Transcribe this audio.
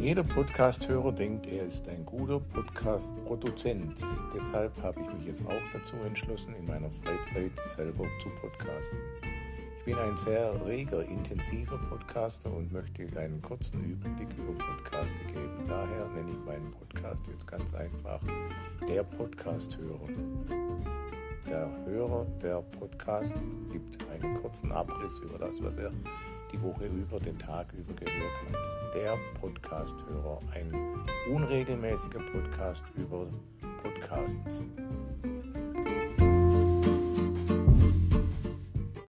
Jeder Podcast-Hörer denkt, er ist ein guter Podcast-Produzent. Deshalb habe ich mich jetzt auch dazu entschlossen, in meiner Freizeit selber zu podcasten. Ich bin ein sehr reger, intensiver Podcaster und möchte einen kurzen Überblick über Podcaste geben. Daher nenne ich meinen Podcast jetzt ganz einfach der Podcast-Hörer. Der Hörer der Podcasts gibt einen kurzen Abriss über das, was er die Woche über, den Tag über gehört hat. Der Podcast-Hörer, ein unregelmäßiger Podcast über Podcasts.